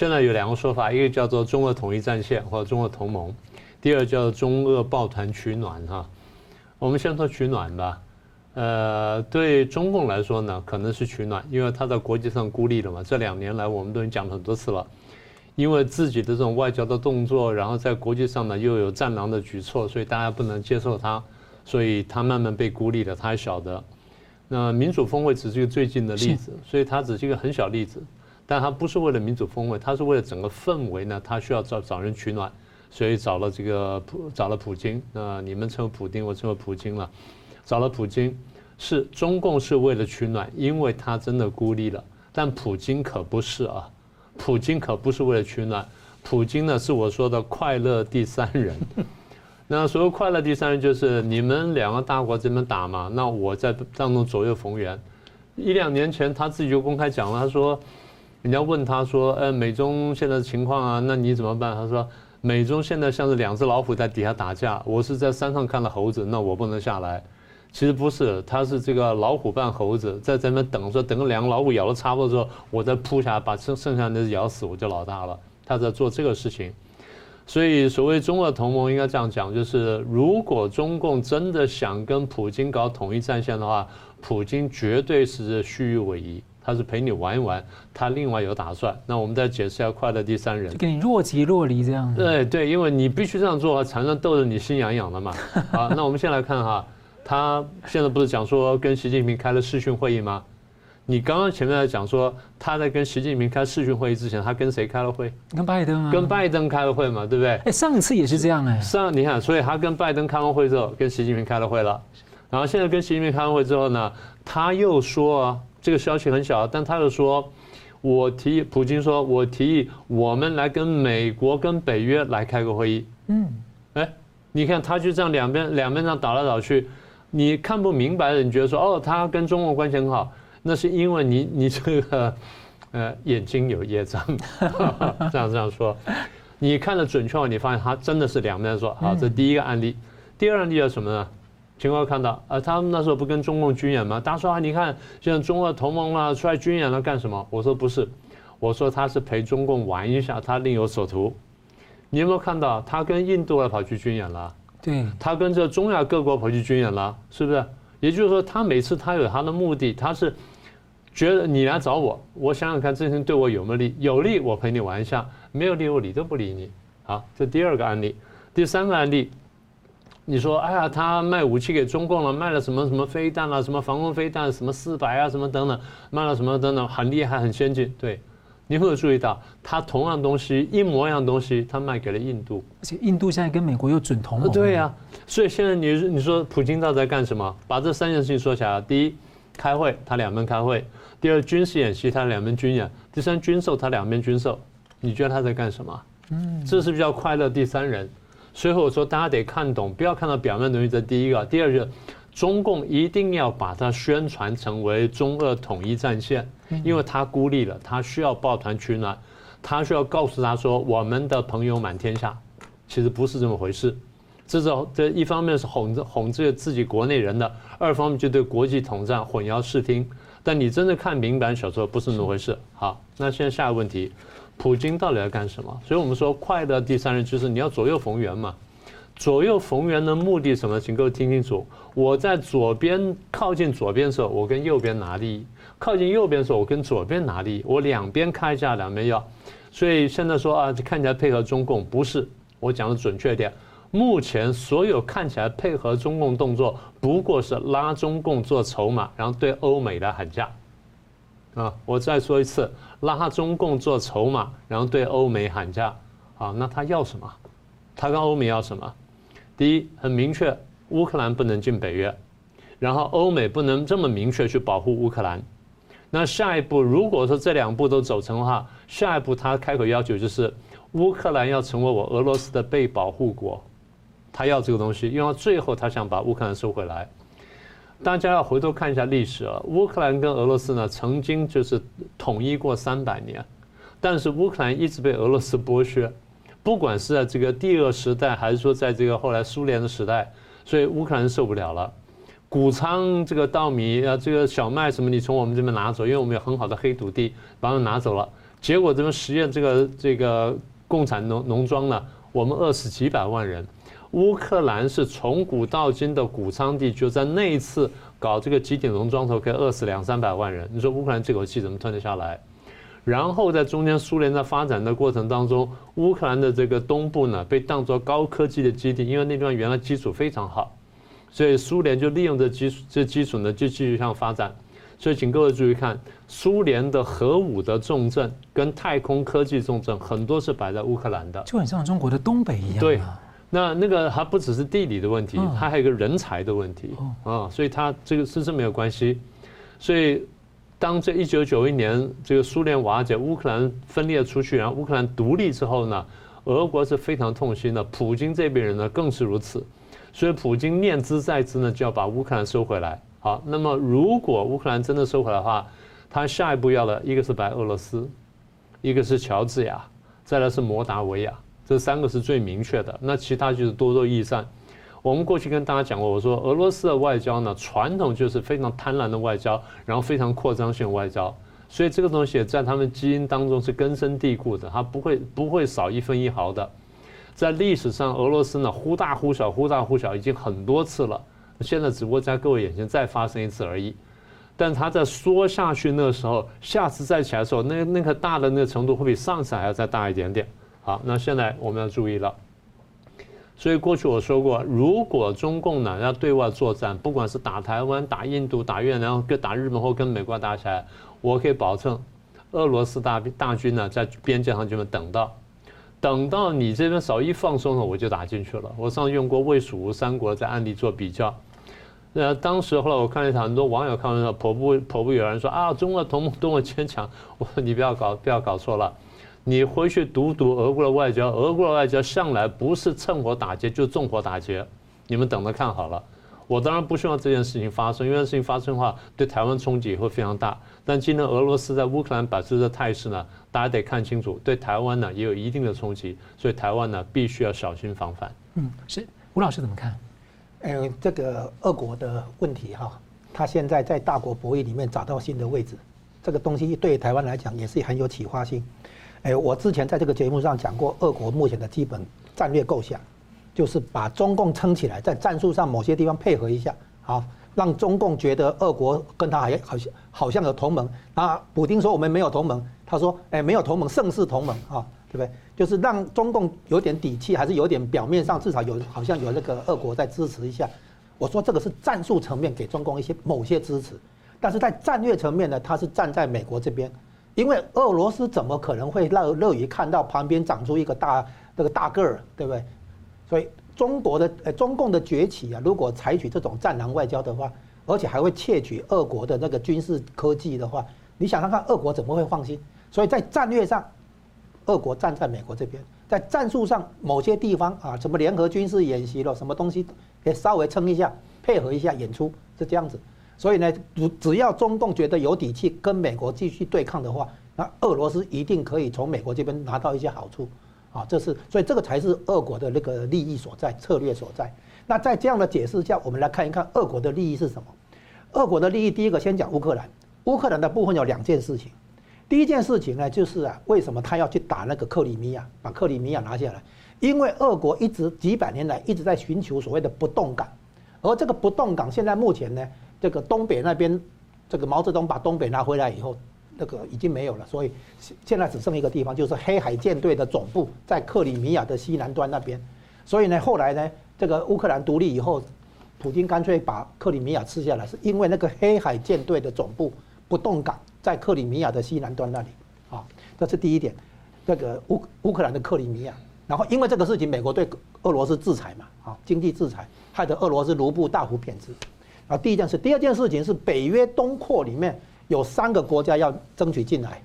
现在有两个说法，一个叫做中俄统一战线或者中俄同盟，第二叫做中俄抱团取暖哈。我们先说取暖吧。呃，对中共来说呢，可能是取暖，因为他在国际上孤立了嘛。这两年来，我们都已经讲了很多次了，因为自己的这种外交的动作，然后在国际上呢又有战狼的举措，所以大家不能接受他，所以他慢慢被孤立了。他还晓得，那民主峰会只是一个最近的例子，所以它只是一个很小例子，但他不是为了民主峰会，他是为了整个氛围呢，他需要找找人取暖，所以找了这个普找了普京，那你们称为普丁，我称为普京了。找了普京，是中共是为了取暖，因为他真的孤立了。但普京可不是啊，普京可不是为了取暖，普京呢是我说的快乐第三人。那所谓快乐第三人，就是你们两个大国这边打嘛，那我在当中左右逢源。一两年前他自己就公开讲了，他说，人家问他说，呃，美中现在的情况啊，那你怎么办？他说，美中现在像是两只老虎在底下打架，我是在山上看到猴子，那我不能下来。其实不是，他是这个老虎扮猴子，在这边等着，等两个老虎咬了差不多之后，我再扑下来把剩剩下的咬死，我就老大了。他在做这个事情，所以所谓中俄同盟应该这样讲，就是如果中共真的想跟普京搞统一战线的话，普京绝对是虚与委蛇，他是陪你玩一玩，他另外有打算。那我们再解释一下快乐第三人，就给你若即若离这样。对对，因为你必须这样做，才能逗得你心痒痒的嘛。好，那我们先来看哈。他现在不是讲说跟习近平开了视讯会议吗？你刚刚前面在讲说他在跟习近平开视讯会议之前，他跟谁开了会？跟拜登啊。跟拜登开了会嘛，对不对？哎，上次也是这样哎。上你看，所以他跟拜登开完会之后，跟习近平开了会了。然后现在跟习近平开完会之后呢，他又说啊，这个消息很小，但他又说，我提议，普京说，我提议我们来跟美国跟北约来开个会议。嗯，哎，你看他就这样两边两边这样倒来倒去。你看不明白的，你觉得说哦，他跟中国关系很好，那是因为你你这个呃眼睛有业障，这样这样说，你看的准确，你发现他真的是两边说好，这第一个案例，第二案例是什么呢？情况看到啊，他们那时候不跟中共军演吗？大家说啊，你看现在中俄同盟了出来军演了干什么？我说不是，我说他是陪中共玩一下，他另有所图。你有没有看到他跟印度还跑去军演了？对，他跟这中亚各国跑去军演了，是不是？也就是说，他每次他有他的目的，他是觉得你来找我，我想想看这事情对我有没有利，有利我陪你玩一下，没有利我理都不理你。好，这第二个案例，第三个案例，你说，哎呀，他卖武器给中共了，卖了什么什么飞弹啊，什么防空飞弹，什么四百啊，什么等等，卖了什么等等，很厉害，很先进，对。你有没有注意到，他同样东西一模一样东西，他卖给了印度，而且印度现在跟美国又准同盟。对呀，所以现在你你说普京到底在干什么？把这三件事情说起来：第一，开会，他两边开会；第二，军事演习，他两边军演；第三，军售，他两边军售。你觉得他在干什么？嗯，这是比较快乐第三人。所以我说大家得看懂，不要看到表面东西。这第一个，第二个。中共一定要把它宣传成为中俄统一战线，因为他孤立了，他需要抱团取暖，他需要告诉他说我们的朋友满天下，其实不是这么回事，这是这一方面是哄着哄着自己国内人的，二方面就对国际统战混淆视听。但你真的看明白小说不是那么回事。好，那现在下一个问题，普京到底要干什么？所以我们说快的第三人就是你要左右逢源嘛。左右逢源的目的什么？请各位听清楚。我在左边靠近左边的时候，我跟右边拿利益；靠近右边的时候，我跟左边拿利益。我两边开价，两边要。所以现在说啊，看起来配合中共，不是。我讲的准确点，目前所有看起来配合中共动作，不过是拉中共做筹码，然后对欧美的喊价。啊，我再说一次，拉中共做筹码，然后对欧美喊价。啊，那他要什么？他跟欧美要什么？第一，很明确，乌克兰不能进北约，然后欧美不能这么明确去保护乌克兰。那下一步，如果说这两步都走成的话，下一步他开口要求就是乌克兰要成为我俄罗斯的被保护国，他要这个东西，因为最后他想把乌克兰收回来。大家要回头看一下历史啊，乌克兰跟俄罗斯呢曾经就是统一过三百年，但是乌克兰一直被俄罗斯剥削。不管是在这个帝俄时代，还是说在这个后来苏联的时代，所以乌克兰受不了了。谷仓这个稻米啊，这个小麦什么，你从我们这边拿走，因为我们有很好的黑土地，把它拿走了。结果这边实验这个这个共产农农庄呢，我们饿死几百万人。乌克兰是从古到今的谷仓地，就在那一次搞这个集体农庄头，可以饿死两三百万人。你说乌克兰这口气怎么吞得下来？然后在中间，苏联在发展的过程当中，乌克兰的这个东部呢，被当作高科技的基地，因为那地方原来基础非常好，所以苏联就利用这基础，这基础呢，就继续向发展。所以请各位注意看，苏联的核武的重镇跟太空科技重镇，很多是摆在乌克兰的，就很像中国的东北一样。对。那那个还不只是地理的问题，它还有一个人才的问题啊，所以它这个是真没有关系。所以当这一九九一年这个苏联瓦解，乌克兰分裂出去，然后乌克兰独立之后呢，俄国是非常痛心的，普京这边人呢更是如此。所以普京念兹在兹呢，就要把乌克兰收回来。好，那么如果乌克兰真的收回来的话，他下一步要的一个是白俄罗斯，一个是乔治亚，再来是摩达维亚。这三个是最明确的，那其他就是多多益善。我们过去跟大家讲过，我说俄罗斯的外交呢，传统就是非常贪婪的外交，然后非常扩张性外交，所以这个东西在他们基因当中是根深蒂固的，它不会不会少一分一毫的。在历史上，俄罗斯呢忽大忽小，忽大忽小已经很多次了，现在只不过在各位眼前再发生一次而已。但它在缩下去那时候，下次再起来的时候，那那个大的那个程度会比上次还要再大一点点。好，那现在我们要注意了。所以过去我说过，如果中共呢要对外作战，不管是打台湾、打印度、打越南，跟打日本或跟美国打起来，我可以保证，俄罗斯大大军呢在边界上就能等到，等到你这边稍一放松了，我就打进去了。我上次用过魏蜀吴三国在案例做比较，那当时后来我看了一场，很多网友看完之后，颇不颇不有人说啊，中俄同盟多么坚强。我说你不要搞，不要搞错了。你回去读读俄国的外交，俄国的外交向来不是趁火打劫，就纵火打劫。你们等着看好了。我当然不希望这件事情发生，因为事情发生的话，对台湾冲击也会非常大。但今天俄罗斯在乌克兰摆出的态势呢，大家得看清楚，对台湾呢也有一定的冲击，所以台湾呢必须要小心防范。嗯，是吴老师怎么看？嗯，这个俄国的问题哈，他现在在大国博弈里面找到新的位置，这个东西对台湾来讲也是很有启发性。哎，我之前在这个节目上讲过，俄国目前的基本战略构想，就是把中共撑起来，在战术上某些地方配合一下，好，让中共觉得俄国跟他还好像好像有同盟。那普丁说我们没有同盟，他说哎没有同盟胜似同盟啊，对不对？就是让中共有点底气，还是有点表面上至少有好像有那个俄国在支持一下。我说这个是战术层面给中共一些某些支持，但是在战略层面呢，他是站在美国这边。因为俄罗斯怎么可能会乐乐于看到旁边长出一个大那个大个儿，对不对？所以中国的呃中共的崛起啊，如果采取这种战狼外交的话，而且还会窃取俄国的那个军事科技的话，你想想看，俄国怎么会放心？所以在战略上，俄国站在美国这边；在战术上，某些地方啊，什么联合军事演习了，什么东西，可以稍微撑一下，配合一下演出，是这样子。所以呢，只只要中共觉得有底气跟美国继续对抗的话，那俄罗斯一定可以从美国这边拿到一些好处，啊，这是所以这个才是俄国的那个利益所在、策略所在。那在这样的解释下，我们来看一看俄国的利益是什么？俄国的利益，第一个先讲乌克兰。乌克兰的部分有两件事情，第一件事情呢，就是啊，为什么他要去打那个克里米亚，把克里米亚拿下来？因为俄国一直几百年来一直在寻求所谓的不动港，而这个不动港现在目前呢？这个东北那边，这个毛泽东把东北拿回来以后，那个已经没有了，所以现在只剩一个地方，就是黑海舰队的总部在克里米亚的西南端那边。所以呢，后来呢，这个乌克兰独立以后，普京干脆把克里米亚吃下来，是因为那个黑海舰队的总部不动港在克里米亚的西南端那里。啊，这是第一点。这个乌乌克兰的克里米亚，然后因为这个事情，美国对俄罗斯制裁嘛，啊，经济制裁，害得俄罗斯卢布大幅贬值。啊，第一件事，第二件事情是北约东扩里面有三个国家要争取进来，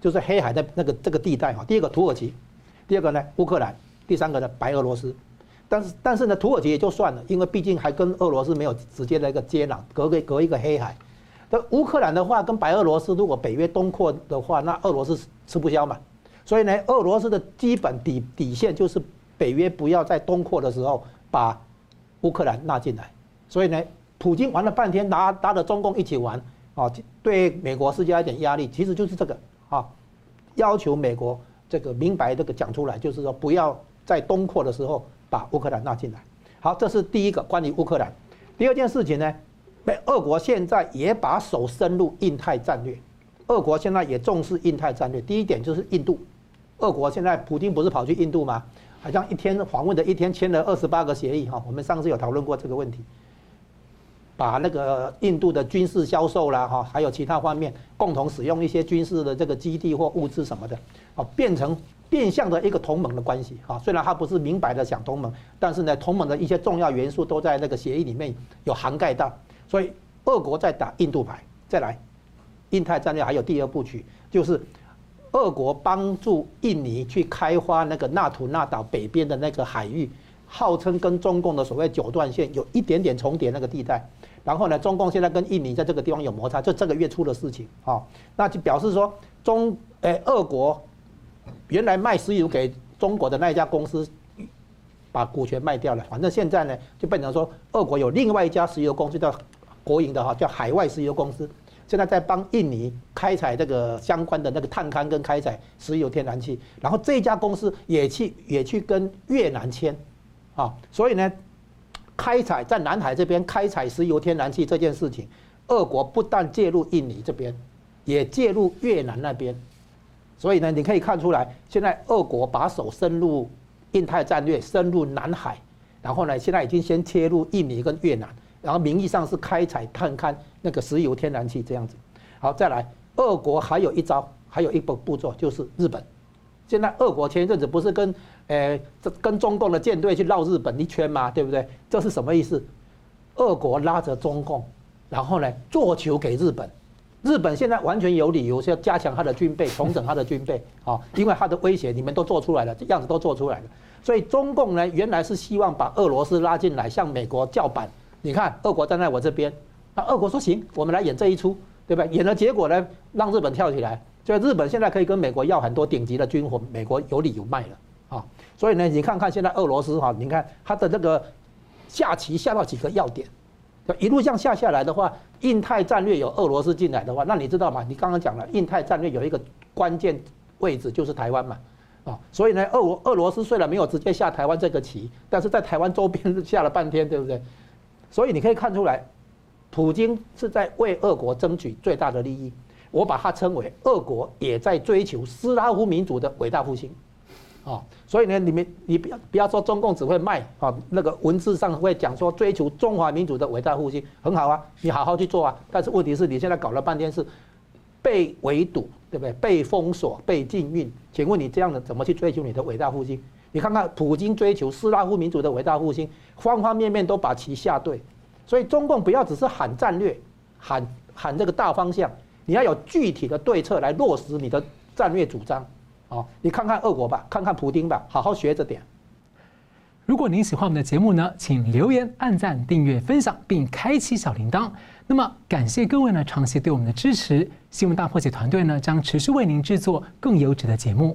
就是黑海的那个这个地带哈。第一个土耳其，第二个呢乌克兰，第三个呢白俄罗斯。但是但是呢土耳其也就算了，因为毕竟还跟俄罗斯没有直接的一个接壤，隔个隔一个黑海。那乌克兰的话跟白俄罗斯，如果北约东扩的话，那俄罗斯吃不消嘛。所以呢，俄罗斯的基本底底线就是北约不要在东扩的时候把乌克兰纳进来。所以呢。普京玩了半天，拿拿着中共一起玩，啊，对美国施加一点压力，其实就是这个啊，要求美国这个明白这个讲出来，就是说不要在东扩的时候把乌克兰纳进来。好，这是第一个关于乌克兰。第二件事情呢，被俄国现在也把手伸入印太战略。俄国现在也重视印太战略。第一点就是印度，俄国现在普丁不是跑去印度吗？好像一天访问的一天签了二十八个协议哈。我们上次有讨论过这个问题，把那个印度的军事销售啦哈，还有其他方面共同使用一些军事的这个基地或物资什么的，啊，变成。变相的一个同盟的关系啊，虽然他不是明白的想同盟，但是呢，同盟的一些重要元素都在那个协议里面有涵盖到。所以，俄国在打印度牌，再来，印太战略还有第二部曲，就是俄国帮助印尼去开发那个纳土纳岛北边的那个海域，号称跟中共的所谓九段线有一点点重叠那个地带。然后呢，中共现在跟印尼在这个地方有摩擦，就这个月出的事情啊，那就表示说中诶，俄国。原来卖石油给中国的那一家公司，把股权卖掉了。反正现在呢，就变成说，俄国有另外一家石油公司叫国营的哈，叫海外石油公司，现在在帮印尼开采这个相关的那个探勘跟开采石油天然气。然后这家公司也去也去跟越南签，啊，所以呢，开采在南海这边开采石油天然气这件事情，俄国不但介入印尼这边，也介入越南那边。所以呢，你可以看出来，现在俄国把手伸入印太战略，深入南海，然后呢，现在已经先切入印尼跟越南，然后名义上是开采探勘那个石油天然气这样子。好，再来，俄国还有一招，还有一步步骤就是日本。现在俄国前一阵子不是跟呃这跟中共的舰队去绕日本一圈吗？对不对？这是什么意思？俄国拉着中共，然后呢做球给日本。日本现在完全有理由是要加强他的军备，重整他的军备啊，因为他的威胁你们都做出来了，这样子都做出来了。所以中共呢，原来是希望把俄罗斯拉进来，向美国叫板。你看，俄国站在我这边，那俄国说行，我们来演这一出，对吧？演的结果呢，让日本跳起来。就日本现在可以跟美国要很多顶级的军火，美国有理由卖了啊。所以呢，你看看现在俄罗斯哈，你看他的这个下棋下到几个要点。一路这样下下来的话，印太战略有俄罗斯进来的话，那你知道吗？你刚刚讲了，印太战略有一个关键位置就是台湾嘛，啊，所以呢，俄俄罗斯虽然没有直接下台湾这个棋，但是在台湾周边下了半天，对不对？所以你可以看出来，普京是在为俄国争取最大的利益。我把它称为俄国也在追求斯拉夫民族的伟大复兴。啊，所以呢，你们你不要不要说中共只会卖啊，那个文字上会讲说追求中华民族的伟大复兴很好啊，你好好去做啊。但是问题是你现在搞了半天是被围堵，对不对？被封锁、被禁运，请问你这样的怎么去追求你的伟大复兴？你看看普京追求斯拉夫民族的伟大复兴，方方面面都把棋下对。所以中共不要只是喊战略，喊喊这个大方向，你要有具体的对策来落实你的战略主张。哦，你看看俄国吧，看看普京吧，好好学着点。如果您喜欢我们的节目呢，请留言、按赞、订阅、分享，并开启小铃铛。那么，感谢各位呢长期对我们的支持。新闻大破解团队呢将持续为您制作更优质的节目。